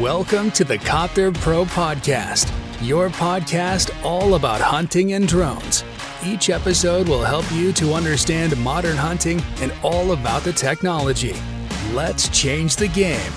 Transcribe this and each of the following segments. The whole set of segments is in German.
Welcome to the Copter Pro Podcast, your podcast all about hunting and drones. Each episode will help you to understand modern hunting and all about the technology. Let's change the game.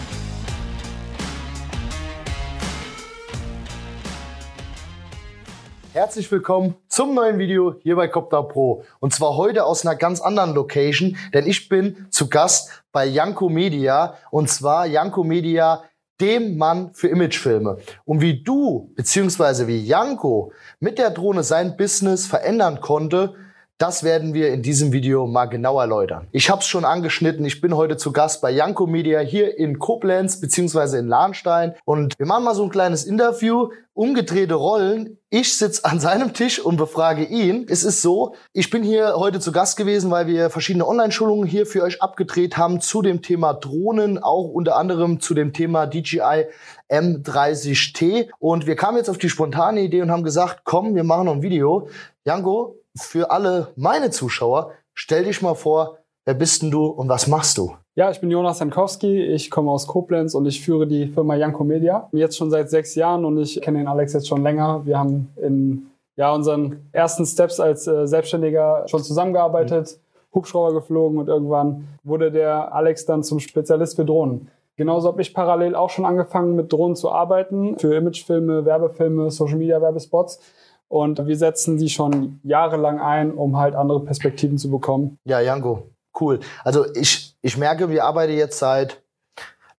Herzlich willkommen zum neuen Video hier bei Copter Pro. Und zwar heute aus einer ganz anderen Location, denn ich bin zu Gast bei Janko Media. Und zwar Janko Media, dem Mann für Imagefilme. Und wie du, beziehungsweise wie Janko mit der Drohne sein Business verändern konnte, das werden wir in diesem Video mal genau erläutern. Ich habe es schon angeschnitten, ich bin heute zu Gast bei Janko Media hier in Koblenz beziehungsweise in Lahnstein und wir machen mal so ein kleines Interview, umgedrehte Rollen. Ich sitze an seinem Tisch und befrage ihn. Es ist so, ich bin hier heute zu Gast gewesen, weil wir verschiedene Online-Schulungen hier für euch abgedreht haben zu dem Thema Drohnen, auch unter anderem zu dem Thema DJI M30T. Und wir kamen jetzt auf die spontane Idee und haben gesagt, komm, wir machen noch ein Video. Janko, für alle meine Zuschauer, stell dich mal vor, wer bist denn du und was machst du? Ja, ich bin Jonas Jankowski, ich komme aus Koblenz und ich führe die Firma Janko Media. Jetzt schon seit sechs Jahren und ich kenne den Alex jetzt schon länger. Wir haben in ja, unseren ersten Steps als äh, Selbstständiger schon zusammengearbeitet, mhm. Hubschrauber geflogen und irgendwann wurde der Alex dann zum Spezialist für Drohnen. Genauso habe ich parallel auch schon angefangen mit Drohnen zu arbeiten, für Imagefilme, Werbefilme, Social Media Werbespots. Und wir setzen die schon jahrelang ein, um halt andere Perspektiven zu bekommen. Ja, Janko, cool. Also ich, ich merke, wir arbeiten jetzt seit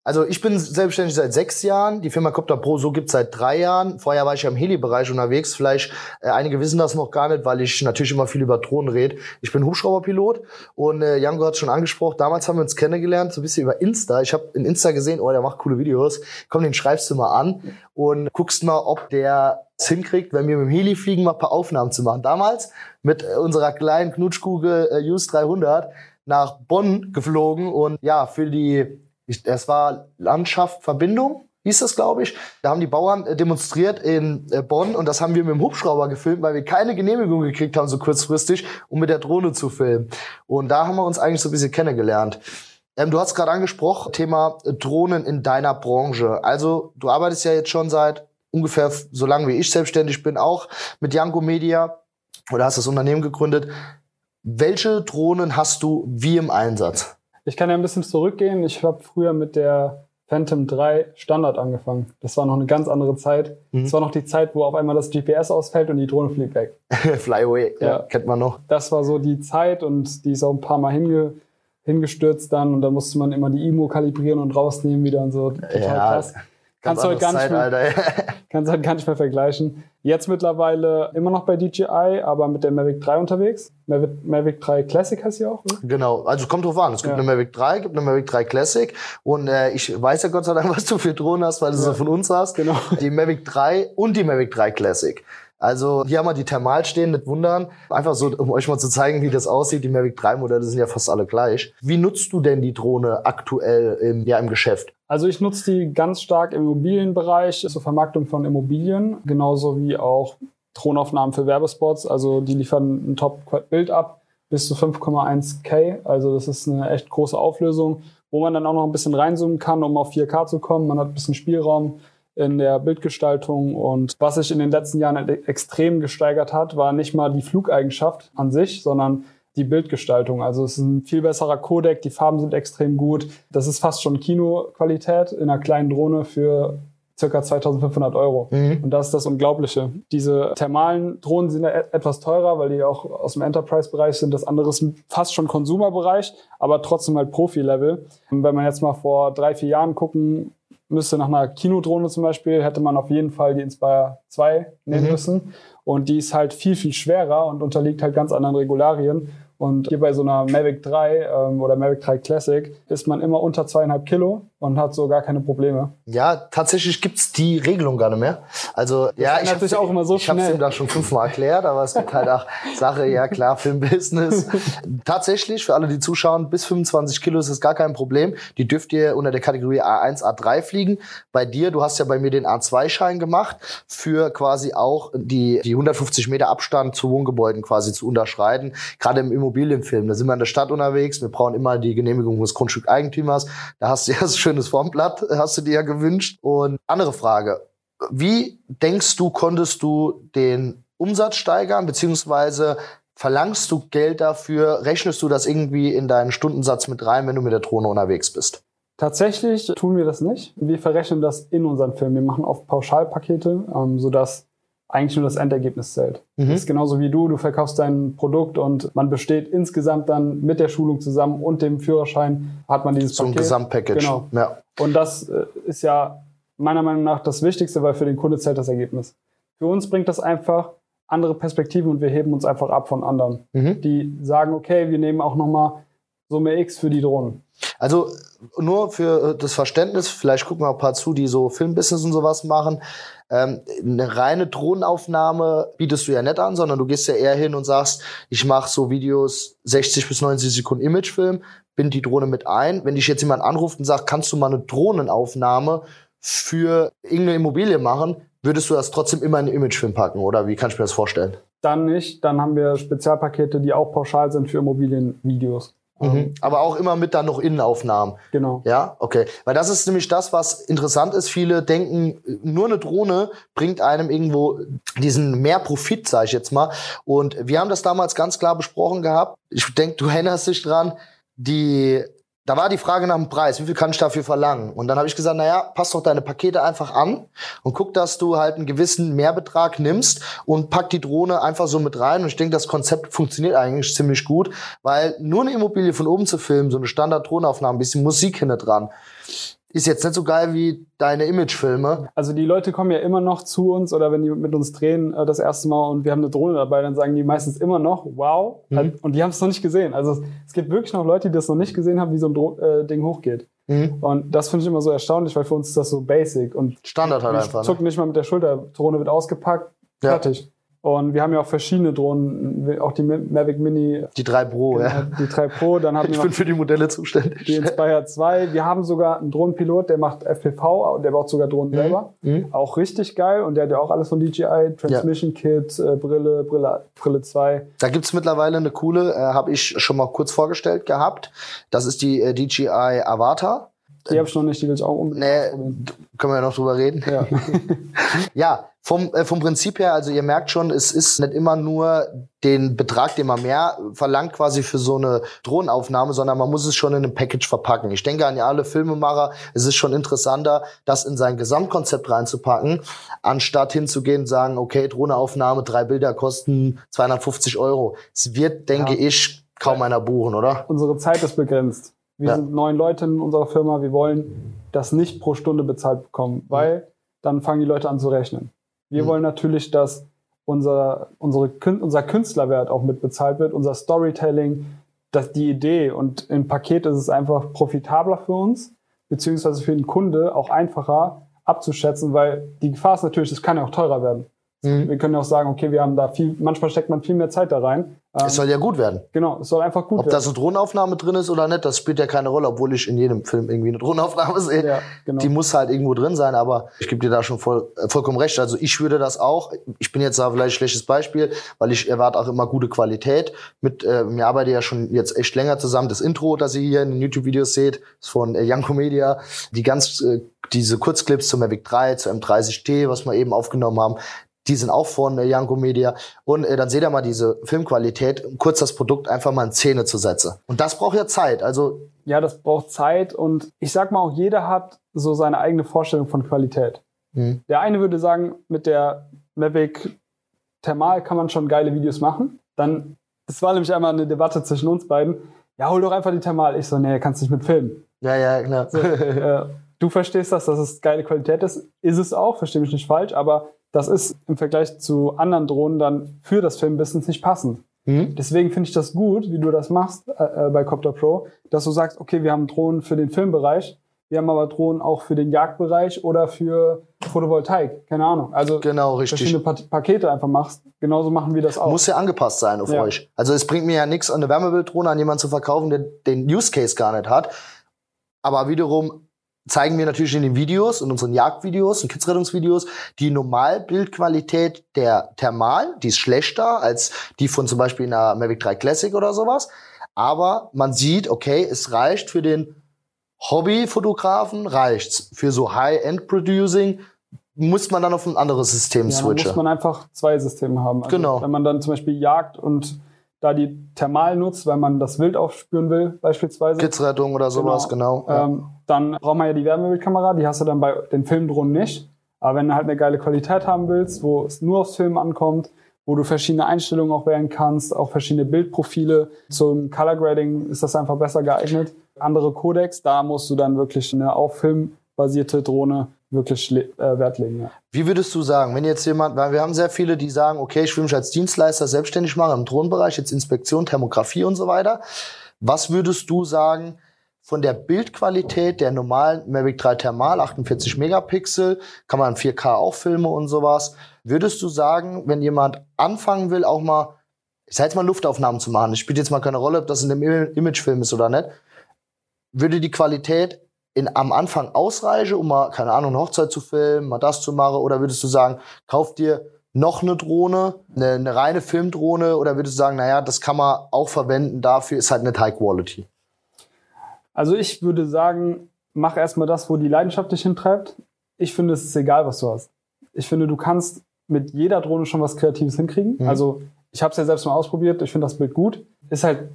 also ich bin selbstständig seit sechs Jahren. Die Firma Copter Pro so gibt's seit drei Jahren. Vorher war ich ja im Heli-Bereich unterwegs. Vielleicht äh, einige wissen das noch gar nicht, weil ich natürlich immer viel über Drohnen rede. Ich bin Hubschrauberpilot und äh, Jango hat schon angesprochen. Damals haben wir uns kennengelernt, so ein bisschen über Insta. Ich habe in Insta gesehen, oh, der macht coole Videos. Komm, den schreibst du mal an und guckst mal, ob der es hinkriegt, wenn wir mit dem Heli fliegen, mal ein paar Aufnahmen zu machen. Damals mit äh, unserer kleinen Knutschkugel äh, US 300 nach Bonn geflogen und ja, für die ich, es war Landschaft Verbindung, hieß das, glaube ich. Da haben die Bauern äh, demonstriert in äh, Bonn und das haben wir mit dem Hubschrauber gefilmt, weil wir keine Genehmigung gekriegt haben, so kurzfristig, um mit der Drohne zu filmen. Und da haben wir uns eigentlich so ein bisschen kennengelernt. Ähm, du hast gerade angesprochen, Thema Drohnen in deiner Branche. Also du arbeitest ja jetzt schon seit ungefähr so lange wie ich selbstständig bin, auch mit Janko Media oder hast das Unternehmen gegründet. Welche Drohnen hast du wie im Einsatz? Ich kann ja ein bisschen zurückgehen. Ich habe früher mit der Phantom 3 Standard angefangen. Das war noch eine ganz andere Zeit. Mhm. Das war noch die Zeit, wo auf einmal das GPS ausfällt und die Drohne fliegt weg. Flyaway, ja, ja, kennt man noch. Das war so die Zeit und die ist auch ein paar Mal hinge, hingestürzt dann und dann musste man immer die IMO kalibrieren und rausnehmen wieder und so. Total ja, krass. Kannst du, heute gar nicht mehr, kannst halt gar nicht mehr vergleichen. Jetzt mittlerweile immer noch bei DJI, aber mit der Mavic 3 unterwegs. Mavic, Mavic 3 Classic heißt sie auch, oder? Genau, also kommt drauf an. Es gibt ja. eine Mavic 3, gibt eine Mavic 3 Classic und äh, ich weiß ja Gott sei Dank, was du für Drohnen hast, weil du ja. sie von uns hast. Genau. Die Mavic 3 und die Mavic 3 Classic. Also hier haben wir die Thermal stehen, nicht wundern. Einfach so, um euch mal zu zeigen, wie das aussieht. Die Mavic 3 Modelle sind ja fast alle gleich. Wie nutzt du denn die Drohne aktuell im, ja, im Geschäft? Also ich nutze die ganz stark im Immobilienbereich zur Vermarktung von Immobilien, genauso wie auch Drohnenaufnahmen für Werbespots. Also die liefern ein Top-Bild ab bis zu 5,1K. Also das ist eine echt große Auflösung, wo man dann auch noch ein bisschen reinzoomen kann, um auf 4K zu kommen. Man hat ein bisschen Spielraum in der Bildgestaltung. Und was sich in den letzten Jahren extrem gesteigert hat, war nicht mal die Flugeigenschaft an sich, sondern die Bildgestaltung. Also es ist ein viel besserer Codec, die Farben sind extrem gut. Das ist fast schon Kinoqualität in einer kleinen Drohne für circa 2500 Euro. Mhm. Und das ist das Unglaubliche. Diese thermalen Drohnen sind ja etwas teurer, weil die auch aus dem Enterprise-Bereich sind. Das andere ist fast schon Consumer-Bereich, aber trotzdem halt Profi-Level. Wenn man jetzt mal vor drei, vier Jahren gucken müsste nach einer Kinodrohne zum Beispiel, hätte man auf jeden Fall die Inspire 2 nehmen mhm. müssen. Und die ist halt viel, viel schwerer und unterliegt halt ganz anderen Regularien. Und hier bei so einer Mavic 3 ähm, oder Mavic 3 Classic ist man immer unter zweieinhalb Kilo und hat so gar keine Probleme. Ja, tatsächlich gibt's die Regelung gar nicht mehr. Also das ja, ich habe auch immer so ich habe es ihm da schon fünfmal erklärt, aber es gibt halt auch Sache, ja klar, Filmbusiness. tatsächlich für alle, die zuschauen, bis 25 Kilo ist es gar kein Problem. Die dürft ihr unter der Kategorie A1, A3 fliegen. Bei dir, du hast ja bei mir den A2-Schein gemacht für quasi auch die die 150 Meter Abstand zu Wohngebäuden quasi zu unterschreiten. Gerade im Immobilienfilm. Da sind wir in der Stadt unterwegs. Wir brauchen immer die Genehmigung des Grundstückeigentümers. Da hast du ja schönes Formblatt hast du dir ja gewünscht. Und andere Frage. Wie denkst du, konntest du den Umsatz steigern, beziehungsweise verlangst du Geld dafür? Rechnest du das irgendwie in deinen Stundensatz mit rein, wenn du mit der Drohne unterwegs bist? Tatsächlich tun wir das nicht. Wir verrechnen das in unseren Film. Wir machen oft Pauschalpakete, ähm, sodass eigentlich nur das Endergebnis zählt. Mhm. Das ist genauso wie du, du verkaufst dein Produkt und man besteht insgesamt dann mit der Schulung zusammen und dem Führerschein hat man dieses So ein Paket. Gesamtpackage. Genau. Ja. Und das äh, ist ja meiner Meinung nach das Wichtigste, weil für den Kunde zählt das Ergebnis. Für uns bringt das einfach andere Perspektiven und wir heben uns einfach ab von anderen, Mhm. die sagen, okay, wir nehmen auch nochmal Summe X für die Drohnen. Also nur für äh, das Verständnis, vielleicht gucken auch ein paar zu, die so Filmbusiness und sowas machen. Ähm, eine reine Drohnenaufnahme bietest du ja nicht an, sondern du gehst ja eher hin und sagst, ich mache so Videos 60 bis 90 Sekunden Imagefilm, bind die Drohne mit ein. Wenn dich jetzt jemand anruft und sagt, kannst du mal eine Drohnenaufnahme für irgendeine Immobilie machen, würdest du das trotzdem immer in den Imagefilm packen, oder wie kann ich mir das vorstellen? Dann nicht, dann haben wir Spezialpakete, die auch pauschal sind für Immobilienvideos. Ähm, Aber auch immer mit dann noch Innenaufnahmen. Genau. Ja, okay. Weil das ist nämlich das, was interessant ist. Viele denken, nur eine Drohne bringt einem irgendwo diesen mehr Profit, sage ich jetzt mal. Und wir haben das damals ganz klar besprochen gehabt. Ich denke, du erinnerst dich dran, die da war die Frage nach dem Preis, wie viel kann ich dafür verlangen? Und dann habe ich gesagt, naja, pass doch deine Pakete einfach an und guck, dass du halt einen gewissen Mehrbetrag nimmst und pack die Drohne einfach so mit rein. Und ich denke, das Konzept funktioniert eigentlich ziemlich gut, weil nur eine Immobilie von oben zu filmen, so eine Standard-Drohnenaufnahme, ein bisschen Musik hinter dran, ist jetzt nicht so geil wie deine Imagefilme. Also die Leute kommen ja immer noch zu uns oder wenn die mit uns drehen äh, das erste Mal und wir haben eine Drohne dabei, dann sagen die meistens immer noch, wow. Mhm. Und die haben es noch nicht gesehen. Also es, es gibt wirklich noch Leute, die das noch nicht gesehen haben, wie so ein Dro äh, Ding hochgeht. Mhm. Und das finde ich immer so erstaunlich, weil für uns ist das so basic. Und Standard halt einfach. Ne? nicht mal mit der Schulter. Drohne wird ausgepackt, Ja. fertig. Und wir haben ja auch verschiedene Drohnen, auch die Mavic Mini, Die drei Pro, ja. die 3 Pro, dann haben wir Ich bin für die Modelle zuständig. die Inspire 2. Wir haben sogar einen Drohnenpilot, der macht FPV, der baut sogar Drohnen selber. Mhm. Auch richtig geil und der hat ja auch alles von DJI, Transmission Kit, äh, Brille, Brille, Brille 2. Da gibt's mittlerweile eine coole, äh, habe ich schon mal kurz vorgestellt gehabt. Das ist die äh, DJI Avatar. Die habe ich noch nicht, die will ich auch unbedingt Nee, können wir ja noch drüber reden. Ja. Ja, vom, äh, vom Prinzip her, also ihr merkt schon, es ist nicht immer nur den Betrag, den man mehr verlangt quasi für so eine Drohnenaufnahme, sondern man muss es schon in einem Package verpacken. Ich denke an alle Filmemacher, es ist schon interessanter, das in sein Gesamtkonzept reinzupacken, anstatt hinzugehen und sagen, okay, Drohneaufnahme, drei Bilder kosten 250 Euro. Es wird, denke Ja. ich, kaum einer buchen, oder? Unsere Zeit ist begrenzt. Wir Ja. sind neun Leute in unserer Firma, wir wollen das nicht pro Stunde bezahlt bekommen, weil dann fangen die Leute an zu rechnen. Wir Mhm. wollen natürlich, dass unser, unsere, unser Künstlerwert auch mit bezahlt wird, unser Storytelling, dass die Idee und im Paket ist es einfach profitabler für uns, beziehungsweise für den Kunde auch einfacher abzuschätzen, weil die Gefahr ist natürlich, es kann ja auch teurer werden. Mhm. Wir können ja auch sagen, okay, wir haben da viel, manchmal steckt man viel mehr Zeit da rein. Ähm, Es soll ja gut werden. genau, es soll einfach gut Ob werden. da so eine Drohnenaufnahme drin ist oder nicht, das spielt ja keine Rolle, obwohl ich in jedem Film irgendwie eine Drohnenaufnahme sehe. Ja, genau. Die muss halt irgendwo drin sein, aber ich gebe dir da schon voll, äh, vollkommen recht. Also ich würde das auch, ich bin jetzt da vielleicht ein schlechtes Beispiel, weil ich erwarte auch immer gute Qualität. Mit, äh, mir arbeite ja schon jetzt echt länger zusammen. Das Intro, das ihr hier in den YouTube-Videos seht, ist von äh, Janko Media. Die ganz, äh, diese Kurzclips zum Mavic 3, zu M30T, was wir eben aufgenommen haben, die sind auch von äh, Janko Media. Und äh, dann seht ihr mal diese Filmqualität, um kurz das Produkt einfach mal in Szene zu setzen. Und das braucht ja Zeit. Also, Ja, das braucht Zeit und ich sag mal auch, jeder hat so seine eigene Vorstellung von Qualität. hm, Der eine würde sagen, mit der Mavic Thermal kann man schon geile Videos machen. Dann, das war nämlich einmal eine Debatte zwischen uns beiden. Ja, hol doch einfach die Thermal. Ich so, nee, kannst nicht mit filmen. ja, ja, klar. So, äh, du verstehst das, dass es geile Qualität ist. Ist es auch, verstehe mich nicht falsch, aber das ist im Vergleich zu anderen Drohnen dann für das Filmbusiness nicht passend. hm? Deswegen finde ich das gut, wie du das machst äh, äh, bei Copter Pro, dass du sagst, okay, wir haben Drohnen für den Filmbereich, wir haben aber Drohnen auch für den Jagdbereich oder für Photovoltaik, keine Ahnung. Also Genau, richtig. verschiedene Pa- Pakete einfach machst. Genauso machen wir das auch. Muss ja angepasst sein auf Ja. euch. Also es bringt mir ja nichts, eine Wärmebilddrohne an jemanden zu verkaufen, der den Use Case gar nicht hat. Aber wiederum zeigen wir natürlich in den Videos, in unseren Jagdvideos und Kidsrettungsvideos, die Normalbildqualität der Thermal, die ist schlechter als die von zum Beispiel einer Mavic 3 Classic oder sowas. Aber man sieht, okay, es reicht für den Hobbyfotografen reicht's. Für so High-End-Producing muss man dann auf ein anderes System Ja, switchen. muss man einfach zwei Systeme haben. Also Genau. Wenn man dann zum Beispiel jagt und da die Thermal nutzt, weil man das Wild aufspüren will, beispielsweise. Kidsrettung oder sowas, genau. ja. Ähm, dann braucht man ja die Wärmebildkamera, die hast du dann bei den Filmdrohnen nicht. Aber wenn du halt eine geile Qualität haben willst, wo es nur aufs Film ankommt, wo du verschiedene Einstellungen auch wählen kannst, auch verschiedene Bildprofile, zum Color Grading ist das einfach besser geeignet. Andere Codecs, da musst du dann wirklich eine auf Film basierte Drohne wirklich äh, Wert legen. Ja. Wie würdest du sagen, wenn jetzt jemand, weil wir haben sehr viele, die sagen, okay, ich will mich als Dienstleister selbstständig machen im Drohnenbereich, jetzt Inspektion, Thermografie und so weiter. Was würdest du sagen von der Bildqualität der normalen Mavic 3 Thermal, 48 Megapixel, kann man 4K auch filmen und sowas. Würdest du sagen, wenn jemand anfangen will, auch mal, ich sag jetzt mal Luftaufnahmen zu machen, das spielt jetzt mal keine Rolle, ob das in dem Im- Imagefilm ist oder nicht, würde die Qualität in, am Anfang ausreichen, um mal, keine Ahnung, eine Hochzeit zu filmen, mal das zu machen? Oder würdest du sagen, kauf dir noch eine Drohne, eine, eine reine Filmdrohne? Oder würdest du sagen, naja, das kann man auch verwenden, dafür ist halt nicht High Quality? Also ich würde sagen, mach erstmal das, wo die Leidenschaft dich hintreibt. Ich finde, es ist egal, was du hast. Ich finde, du kannst mit jeder Drohne schon was Kreatives hinkriegen. Mhm. Also ich habe es ja selbst mal ausprobiert. Ich finde das Bild gut. Ist halt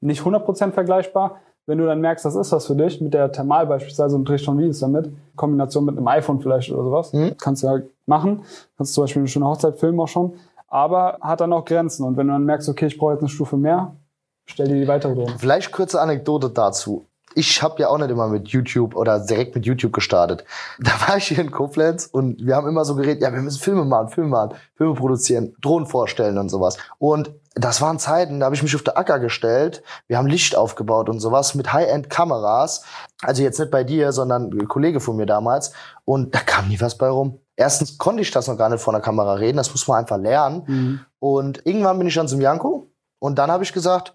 nicht 100% vergleichbar. Wenn du dann merkst, das ist was für dich, mit der Thermal beispielsweise und drehst schon Videos damit, Kombination mit einem iPhone vielleicht oder sowas, Mhm. kannst du halt machen. Kannst zum Beispiel eine schöne Hochzeit filmen auch schon. Aber hat dann auch Grenzen. Und wenn du dann merkst, okay, ich brauche jetzt eine Stufe mehr, stell dir die weitere Drohne. Vielleicht kurze Anekdote dazu. Ich habe ja auch nicht immer mit YouTube oder direkt mit YouTube gestartet. Da war ich hier in Koblenz und wir haben immer so geredet, ja, wir müssen Filme machen, Filme machen, Filme produzieren, Drohnen vorstellen und sowas. Und das waren Zeiten, da habe ich mich auf der Acker gestellt. Wir haben Licht aufgebaut und sowas mit High-End-Kameras. Also jetzt nicht bei dir, sondern ein Kollege von mir damals. Und da kam nie was bei rum. Erstens konnte ich das noch gar nicht vor der Kamera reden, das muss man einfach lernen. Mhm. Und irgendwann bin ich dann zum Janko und dann habe ich gesagt,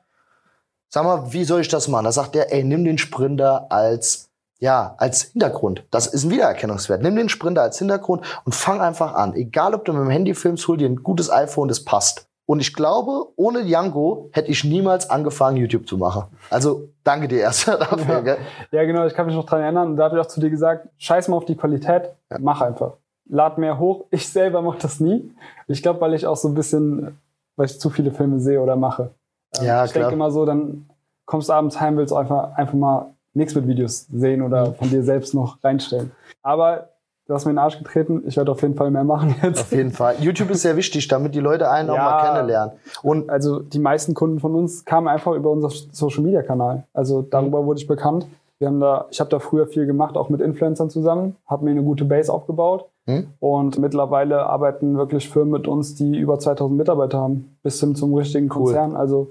sag mal, wie soll ich das machen? Da sagt er, ey, nimm den Sprinter als ja, als Hintergrund. Das ist ein Wiedererkennungswert. Nimm den Sprinter als Hintergrund und fang einfach an. Egal, ob du mit dem Handy filmst, hol dir ein gutes iPhone, das passt. Und ich glaube, ohne Django hätte ich niemals angefangen, YouTube zu machen. Also danke dir erst dafür. Gell? Ja, genau, ich kann mich noch dran erinnern. Und da habe ich auch zu dir gesagt, scheiß mal auf die Qualität, mach einfach. Lad mehr hoch. Ich selber mache das nie. Ich glaube, weil ich auch so ein bisschen, weil ich zu viele Filme sehe oder mache. Ähm, Ja, ich denke immer so, dann kommst du abends heim, willst einfach, einfach mal nichts mit Videos sehen oder von dir selbst noch reinstellen. Aber du hast mir in den Arsch getreten. Ich werde auf jeden Fall mehr machen jetzt. Auf jeden Fall. YouTube ist sehr wichtig, damit die Leute einen auch Ja. mal kennenlernen. Und also die meisten Kunden von uns kamen einfach über unser Social Media Kanal. Also darüber wurde ich bekannt. Wir haben da, ich habe da früher viel gemacht, auch mit Influencern zusammen, habe mir eine gute Base aufgebaut Hm? und mittlerweile arbeiten wirklich Firmen mit uns, die über 2000 Mitarbeiter haben, bis hin zum richtigen Konzern. Also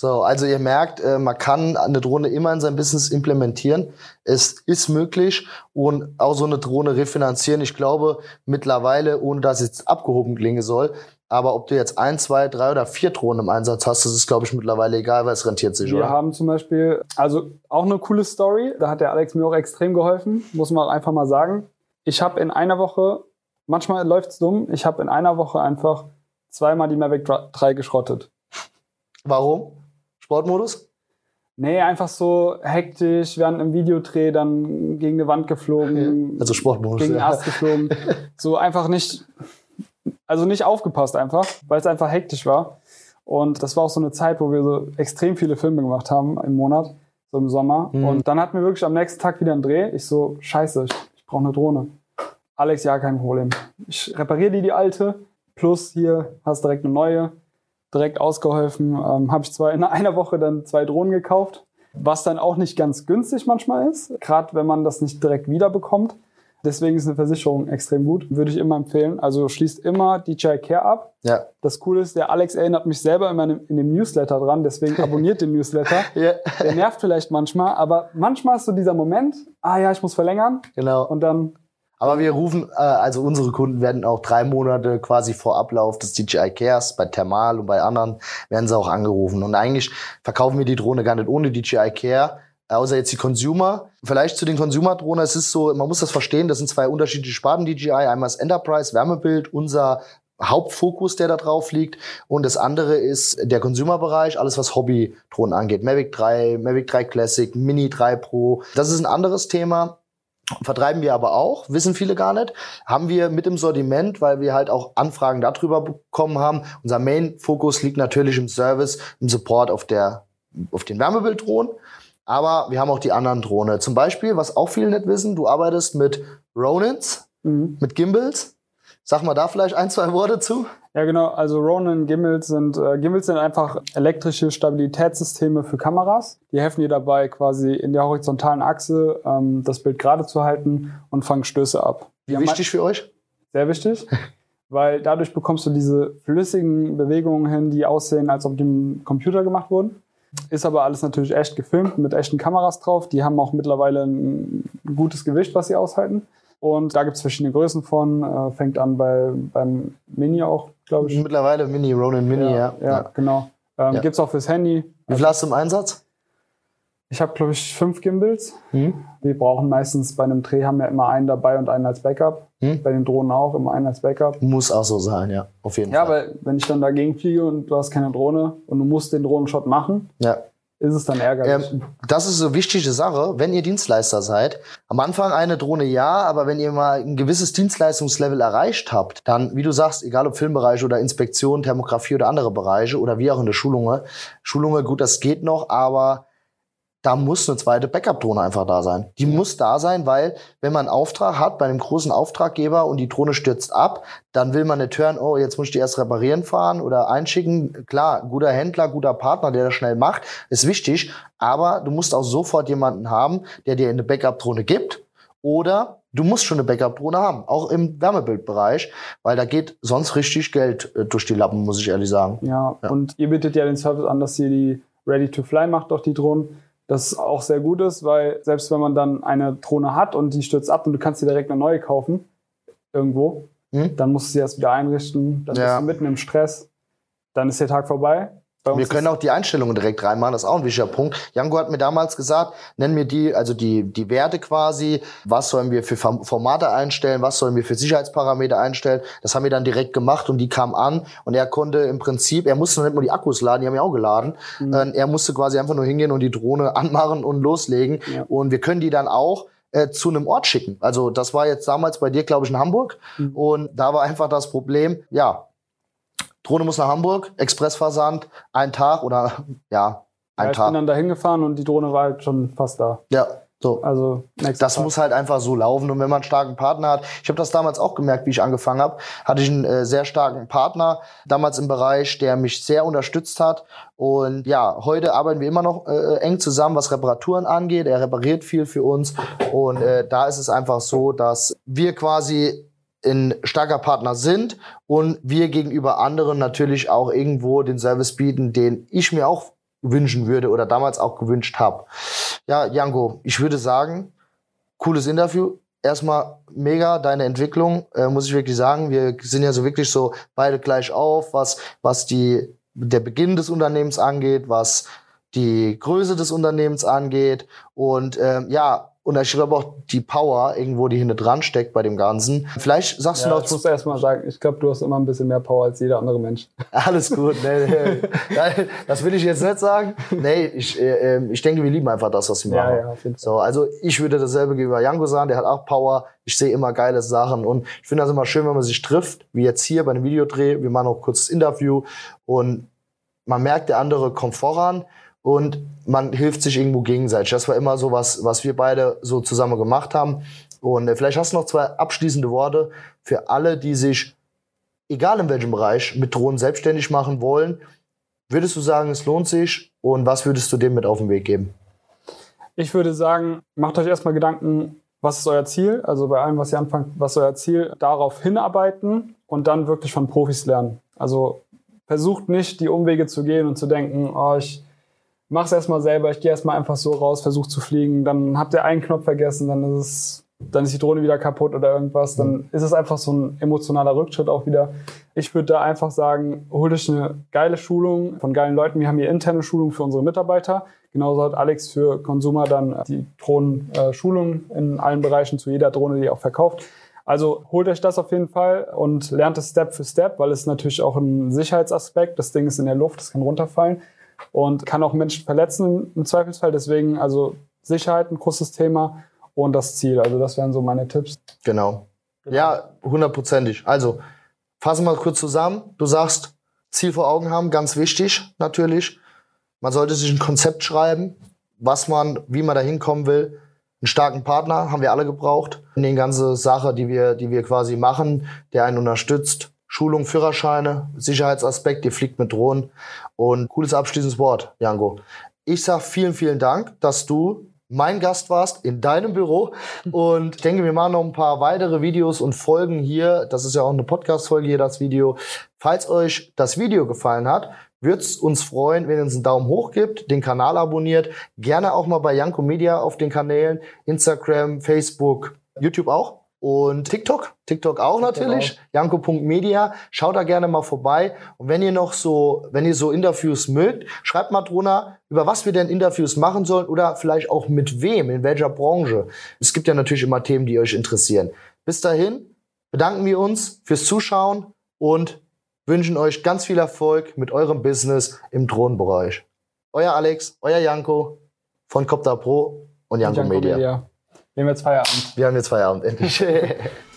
So, also ihr merkt, äh, man kann eine Drohne immer in sein Business implementieren. Es ist möglich und auch so eine Drohne refinanzieren. Ich glaube mittlerweile, ohne dass es jetzt abgehoben klingen soll, aber ob du jetzt ein, zwei, drei oder vier Drohnen im Einsatz hast, das ist, glaube ich, mittlerweile egal, weil es rentiert sich, wir oder? haben zum Beispiel, also auch eine coole Story, da hat der Alex mir auch extrem geholfen, muss man auch einfach mal sagen. Ich habe in einer Woche, manchmal läuft's dumm, ich habe in einer Woche einfach zweimal die Mavic 3 geschrottet. Warum? Sportmodus? Nee, einfach so hektisch, während im Videodreh dann gegen eine Wand geflogen, Also Sportmodus. gegen ja. Ast geflogen. So einfach nicht, also nicht aufgepasst einfach, weil es einfach hektisch war. Und das war auch so eine Zeit, wo wir so extrem viele Filme gemacht haben im Monat, so im Sommer. Mhm. Und dann hatten wir wirklich am nächsten Tag wieder einen Dreh. Ich so, scheiße, ich, ich brauche eine Drohne. Alex, ja, kein Problem. Ich repariere dir die alte, plus hier hast direkt eine neue direkt ausgeholfen. Ähm, habe ich zwar in einer Woche dann zwei Drohnen gekauft, was dann auch nicht ganz günstig manchmal ist, gerade wenn man das nicht direkt wiederbekommt. Deswegen ist eine Versicherung extrem gut, würde ich immer empfehlen. Also schließt immer DJI Care ab. Ja. Das Coole ist, der Alex erinnert mich selber immer in dem- in dem Newsletter dran, deswegen abonniert den Newsletter. ja, Der nervt vielleicht manchmal, aber manchmal ist so dieser Moment, ah ja, ich muss verlängern genau. und dann Aber wir rufen, äh, also unsere Kunden werden auch drei Monate quasi vor Ablauf des DJI Cares, bei Thermal und bei anderen, werden sie auch angerufen. Und eigentlich verkaufen wir die Drohne gar nicht ohne DJI Care, außer jetzt die Consumer. Vielleicht zu den Consumer-Drohnen, es ist so, man muss das verstehen, das sind zwei unterschiedliche Sparten DJI. Einmal das Enterprise, Wärmebild, unser Hauptfokus, der da drauf liegt. Und das andere ist der Consumer-Bereich, alles was Hobby-Drohnen angeht. Mavic 3, Mavic 3 Classic, Mini 3 Pro. Das ist ein anderes Thema. Vertreiben wir aber auch, wissen viele gar nicht. Haben wir mit im Sortiment, weil wir halt auch Anfragen darüber bekommen haben. Unser Main-Fokus liegt natürlich im Service, im Support auf der, auf den Wärmebilddrohnen. Aber wir haben auch die anderen Drohnen. Zum Beispiel, was auch viele nicht wissen, du arbeitest mit Ronins, mhm. mit Gimbals. Sag mal da vielleicht ein, zwei Worte zu. Ja, genau. Also Ronin Gimbals sind, äh, Gimbals sind einfach elektrische Stabilitätssysteme für Kameras. Die helfen dir dabei, quasi in der horizontalen Achse ähm, das Bild gerade zu halten und fangen Stöße ab. Wie wichtig für euch? Sehr wichtig. weil dadurch bekommst du diese flüssigen Bewegungen hin, die aussehen, als ob die im Computer gemacht wurden. Ist aber alles natürlich echt gefilmt mit echten Kameras drauf. Die haben auch mittlerweile ein gutes Gewicht, was sie aushalten. Und da gibt es verschiedene Größen von. Äh, fängt an bei, beim Mini auch, glaube ich. Mittlerweile Mini, Ronin Mini, ja. Ja, ja, ja. genau. Ähm, ja. Gibt es auch fürs Handy. Wie viel hast du im Einsatz? Ich habe, glaube ich, fünf Gimbals. Hm. Wir brauchen meistens bei einem Dreh haben wir immer einen dabei und einen als Backup. Hm. Bei den Drohnen auch immer einen als Backup. Muss auch so sein, ja, auf jeden Fall. Ja, weil wenn ich dann dagegen fliege und du hast keine Drohne und du musst den Drohnenshot machen, ja ist es dann ärgerlich. Ähm, das ist so wichtige Sache, wenn ihr Dienstleister seid. Am Anfang eine Drohne ja, aber wenn ihr mal ein gewisses Dienstleistungslevel erreicht habt, dann, wie du sagst, egal ob Filmbereich oder Inspektion, Thermografie oder andere Bereiche oder wie auch in der Schulungen, Schulungen, gut, das geht noch, aber da muss eine zweite Backup-Drohne einfach da sein. Die muss da sein, weil wenn man einen Auftrag hat bei einem großen Auftraggeber und die Drohne stürzt ab, dann will man nicht hören, oh, jetzt muss ich die erst reparieren fahren oder einschicken. Klar, guter Händler, guter Partner, der das schnell macht, ist wichtig, aber du musst auch sofort jemanden haben, der dir eine Backup-Drohne gibt oder Du musst schon eine Backup-Drohne haben, auch im Wärmebildbereich, weil da geht sonst richtig Geld äh, durch die Lappen, muss ich ehrlich sagen. Ja, ja, und ihr bietet ja den Service an, dass ihr die Ready to Fly macht, doch die Drohnen das auch sehr gut ist, weil selbst wenn man dann eine Drohne hat und die stürzt ab und du kannst dir direkt eine neue kaufen, irgendwo, hm? dann musst du sie erst wieder einrichten, dann ja. bist du mitten im Stress, dann ist der Tag vorbei wir können auch die Einstellungen direkt reinmachen, das ist auch ein wichtiger Punkt. Jango hat mir damals gesagt, nennen mir die, also die, die Werte quasi, was sollen wir für Formate einstellen, was sollen wir für Sicherheitsparameter einstellen. Das haben wir dann direkt gemacht und die kamen an und er konnte im Prinzip, er musste noch nicht mal die Akkus laden, die haben ja auch geladen. Mhm. Ähm, er musste quasi einfach nur hingehen und die Drohne anmachen und loslegen. Ja. Und wir können die dann auch äh, zu einem Ort schicken. Also das war jetzt damals bei dir, glaube ich, in Hamburg. Mhm. Und da war einfach das Problem, ja, Drohne muss nach Hamburg, Expressversand, ein Tag oder ja, ein ja, ich Tag. Ich bin dann da hingefahren und die Drohne war halt schon fast da. Ja, so. Also das Tag. muss halt einfach so laufen. Und wenn man einen starken Partner hat, ich habe das damals auch gemerkt, wie ich angefangen habe, hatte ich einen äh, sehr starken Partner damals im Bereich, der mich sehr unterstützt hat. Und ja, heute arbeiten wir immer noch äh, eng zusammen, was Reparaturen angeht. Er repariert viel für uns. Und äh, da ist es einfach so, dass wir quasi ein starker Partner sind und wir gegenüber anderen natürlich auch irgendwo den Service bieten, den ich mir auch wünschen würde oder damals auch gewünscht habe. Ja, Jango, ich würde sagen, cooles Interview. Erstmal mega deine Entwicklung, äh, muss ich wirklich sagen. Wir sind ja so wirklich so beide gleich auf, was, was die, der Beginn des Unternehmens angeht, was die Größe des Unternehmens angeht. Und ähm, ja, und ich glaube auch die Power irgendwo, die hinten dran steckt bei dem Ganzen. Vielleicht sagst ja, du noch. Ich muss erst mal sagen, ich glaube, du hast immer ein bisschen mehr Power als jeder andere Mensch. Alles gut. Nee, nee. das will ich jetzt nicht sagen. Nee, ich, äh, ähm, ich denke, wir lieben einfach das, was wir machen. Ja, ja, auf jeden Fall. So, also ich würde dasselbe gegenüber Jango sagen, der hat auch Power. Ich sehe immer geile Sachen. Und ich finde das immer schön, wenn man sich trifft, wie jetzt hier bei einem Videodreh. Wir machen auch kurz das Interview und man merkt, der andere kommt voran und man hilft sich irgendwo gegenseitig. Das war immer so was, was wir beide so zusammen gemacht haben. Und äh, vielleicht hast du noch zwei abschließende Worte für alle, die sich, egal in welchem Bereich, mit Drohnen selbstständig machen wollen. Würdest du sagen, es lohnt sich? Und was würdest du dem mit auf den Weg geben? Ich würde sagen, macht euch erstmal Gedanken, was ist euer Ziel? Also bei allem, was ihr anfangt, was ist euer Ziel? Darauf hinarbeiten und dann wirklich von Profis lernen. Also versucht nicht, die Umwege zu gehen und zu denken, oh, ich mach's erstmal selber, ich gehe erstmal einfach so raus, versuch zu fliegen, dann habt ihr einen Knopf vergessen, dann ist es, dann ist die Drohne wieder kaputt oder irgendwas, dann mhm. ist es einfach so ein emotionaler Rückschritt auch wieder. Ich würde da einfach sagen, holt euch eine geile Schulung von geilen Leuten. Wir haben hier interne Schulung für unsere Mitarbeiter. Genauso hat Alex für Consumer dann die Drohnenschulung in allen Bereichen zu jeder Drohne, die er auch verkauft. Also holt euch das auf jeden Fall und lernt es Step für Step, weil es natürlich auch ein Sicherheitsaspekt. Das Ding ist in der Luft, es kann runterfallen und kann auch Menschen verletzen im Zweifelsfall. Deswegen also Sicherheit ein großes Thema und das Ziel. Also das wären so meine Tipps. Genau. Ja, hundertprozentig. Also fassen wir kurz zusammen. Du sagst, Ziel vor Augen haben, ganz wichtig natürlich. Man sollte sich ein Konzept schreiben, was man, wie man da hinkommen will. Einen starken Partner haben wir alle gebraucht. In den ganzen Sache, die wir, die wir quasi machen, der einen unterstützt. Schulung, Führerscheine, Sicherheitsaspekt, ihr fliegt mit Drohnen. Und cooles abschließendes Wort, Jango. Ich sag vielen, vielen Dank, dass du mein Gast warst in deinem Büro. Und ich denke, wir machen noch ein paar weitere Videos und Folgen hier. Das ist ja auch eine Podcast-Folge hier, das Video. Falls euch das Video gefallen hat, würde es uns freuen, wenn ihr uns einen Daumen hoch gibt, den Kanal abonniert. Gerne auch mal bei Janko Media auf den Kanälen, Instagram, Facebook, YouTube auch. Und TikTok, TikTok auch TikTok natürlich, janko.media. Schaut da gerne mal vorbei. Und wenn ihr noch so, wenn ihr so Interviews mögt, schreibt mal drunter, über was wir denn Interviews machen sollen oder vielleicht auch mit wem, in welcher Branche. Es gibt ja natürlich immer Themen, die euch interessieren. Bis dahin bedanken wir uns fürs Zuschauen und wünschen euch ganz viel Erfolg mit eurem Business im Drohnenbereich. Euer Alex, euer Janko von Copter Pro und Janko, Janko Media. Media. Wir haben jetzt Feierabend. Wir haben jetzt Feierabend, endlich.